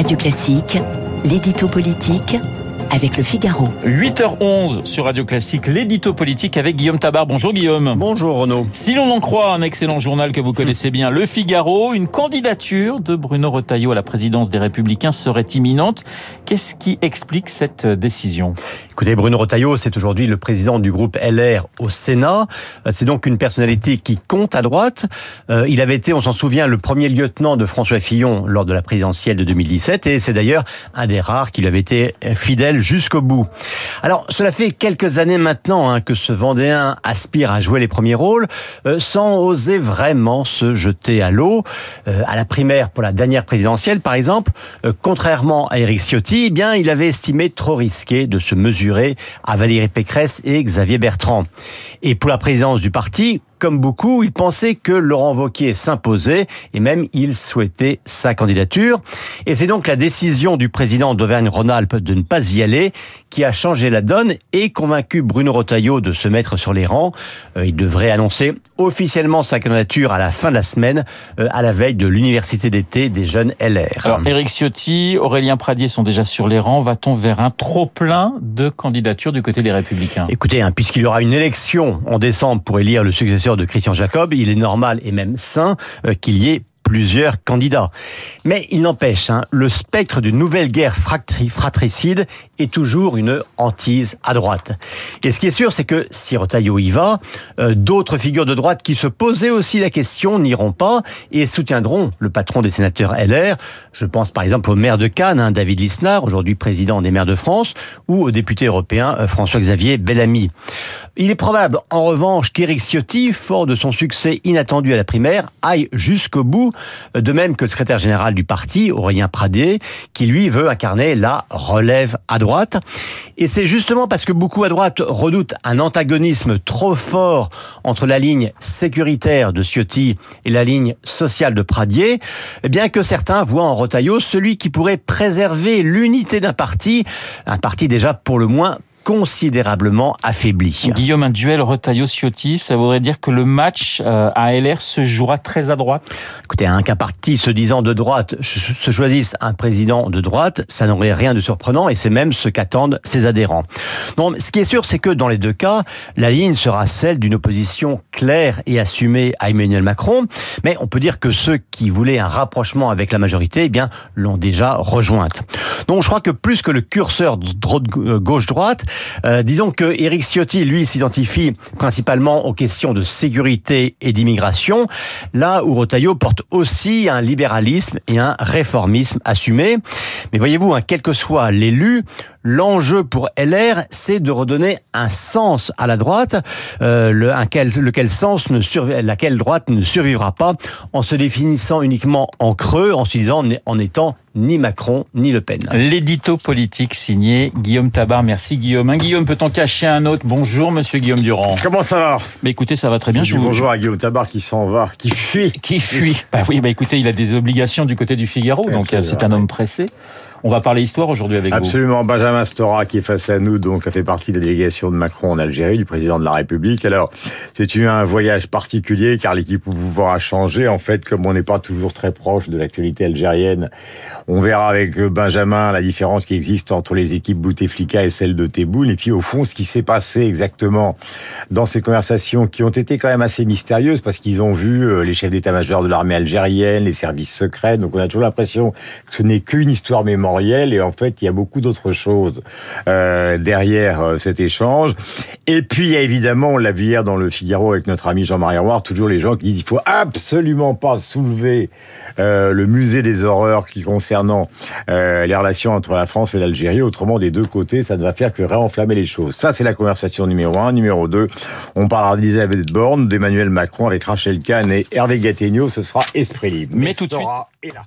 Radio Classique, l'édito politique avec le Figaro. 8h11 sur Radio Classique, l'édito politique avec Guillaume Tabar. Bonjour Guillaume. Bonjour Renaud. Si l'on en croit un excellent journal que vous connaissez bien, Le Figaro, une candidature de Bruno Retailleau à la présidence des Républicains serait imminente. Qu'est-ce qui explique cette décision? Écoutez, Bruno Retailleau, c'est aujourd'hui le président du groupe LR au Sénat. C'est donc une personnalité qui compte à droite. Euh, il avait été, on s'en souvient, le premier lieutenant de François Fillon lors de la présidentielle de 2017 et c'est d'ailleurs un des rares qui lui avait été fidèle jusqu'au bout. Alors, cela fait quelques années maintenant hein, que ce Vendéen aspire à jouer les premiers rôles, euh, sans oser vraiment se jeter à l'eau. Euh, à la primaire pour la dernière présidentielle, par exemple, euh, contrairement à Éric Ciotti, eh bien, il avait estimé trop risqué de se mesurer à Valérie Pécresse et Xavier Bertrand. Et pour la présidence du parti, comme beaucoup, il pensait que Laurent Wauquiez s'imposait et même il souhaitait sa candidature. Et c'est donc la décision du président d'Auvergne-Rhône-Alpes de ne pas y aller qui a changé la donne et convaincu Bruno Retailleau de se mettre sur les rangs. Euh, il devrait annoncer officiellement sa candidature à la fin de la semaine, euh, à la veille de l'université d'été des jeunes LR. Alors, Éric Ciotti, Aurélien Pradier sont déjà sur les rangs. Va-t-on vers un trop plein de candidatures du côté des Républicains? Écoutez, hein, puisqu'il y aura une élection en décembre pour élire le successeur de Christian Jacob, il est normal et même sain euh, qu'il y ait plusieurs candidats. Mais il n'empêche, hein, le spectre d'une nouvelle guerre fratricide est toujours une hantise à droite. Et ce qui est sûr, c'est que si Rotaillot y va, euh, d'autres figures de droite qui se posaient aussi la question n'iront pas et soutiendront le patron des sénateurs LR. Je pense par exemple au maire de Cannes, hein, David Lisnard, aujourd'hui président des maires de France, ou au député européen euh, François-Xavier Bellamy. Il est probable, en revanche, qu'Éric Ciotti, fort de son succès inattendu à la primaire, aille jusqu'au bout de même que le secrétaire général du parti, Aurélien Pradé, qui lui veut incarner la relève à droite. Et c'est justement parce que beaucoup à droite redoutent un antagonisme trop fort entre la ligne sécuritaire de Ciotti et la ligne sociale de Pradier, eh bien que certains voient en Rotaillot celui qui pourrait préserver l'unité d'un parti, un parti déjà pour le moins considérablement affaibli. Guillaume, un duel Retailleau-Ciotti, ça voudrait dire que le match euh, à LR se jouera très à droite? Écoutez, un cas parti se disant de droite se choisisse un président de droite, ça n'aurait rien de surprenant et c'est même ce qu'attendent ses adhérents. Non, ce qui est sûr, c'est que dans les deux cas, la ligne sera celle d'une opposition claire et assumée à Emmanuel Macron, mais on peut dire que ceux qui voulaient un rapprochement avec la majorité, eh bien, l'ont déjà rejointe. Donc je crois que plus que le curseur gauche-droite, euh, disons que Eric Ciotti, lui, s'identifie principalement aux questions de sécurité et d'immigration, là où Rotaillot porte aussi un libéralisme et un réformisme assumé. Mais voyez-vous, hein, quel que soit l'élu, l'enjeu pour LR, c'est de redonner un sens à la droite, euh, le, lequel sens ne laquelle droite ne survivra pas en se définissant uniquement en creux, en se disant en étant ni Macron ni Le Pen. L'édito politique signé Guillaume Tabar. Merci Guillaume. Un Guillaume peut-en cacher un autre? Bonjour Monsieur Guillaume Durand. Comment ça va? Mais écoutez, ça va très bien. Je, vous bonjour à Guillaume Tabar qui s'en va, qui fuit. Qui fuit. Bah oui, bah écoutez, il a des obligations du côté du Figaro, donc euh, c'est un homme pressé. On va parler histoire aujourd'hui avec vous. Absolument. Benjamin Stora qui est face à nous, donc a fait partie de la délégation de Macron en Algérie, du président de la République. Alors, c'est un voyage particulier car l'équipe au pouvoir a changé. En fait, comme on n'est pas toujours très proche de l'actualité algérienne, on verra avec Benjamin la différence qui existe entre les équipes Bouteflika et celles de Tebboune. Et puis, au fond, ce qui s'est passé exactement dans ces conversations qui ont été quand même assez mystérieuses parce qu'ils ont vu euh, les chefs d'état-major de l'armée algérienne, les services secrets. Donc, on a toujours l'impression que ce n'est qu'une histoire et en fait il y a beaucoup d'autres choses euh, derrière euh, cet échange. Et puis il y a évidemment, on l'a vu hier dans le Figaro avec notre ami Jean-Marie Roire, toujours les gens qui disent il faut absolument pas soulever euh, le musée des horreurs qui concernant euh, les relations entre la France et l'Algérie. Autrement, des deux côtés, ça ne va faire que réenflammer les choses. Ça, c'est la conversation numéro un. Numéro deux, on parlera d'Elisabeth Borne, d'Emmanuel Macron avec Rachel Kahn et Hervé Gattegno. Ce sera esprit libre. Mais, tout de suite. Est là.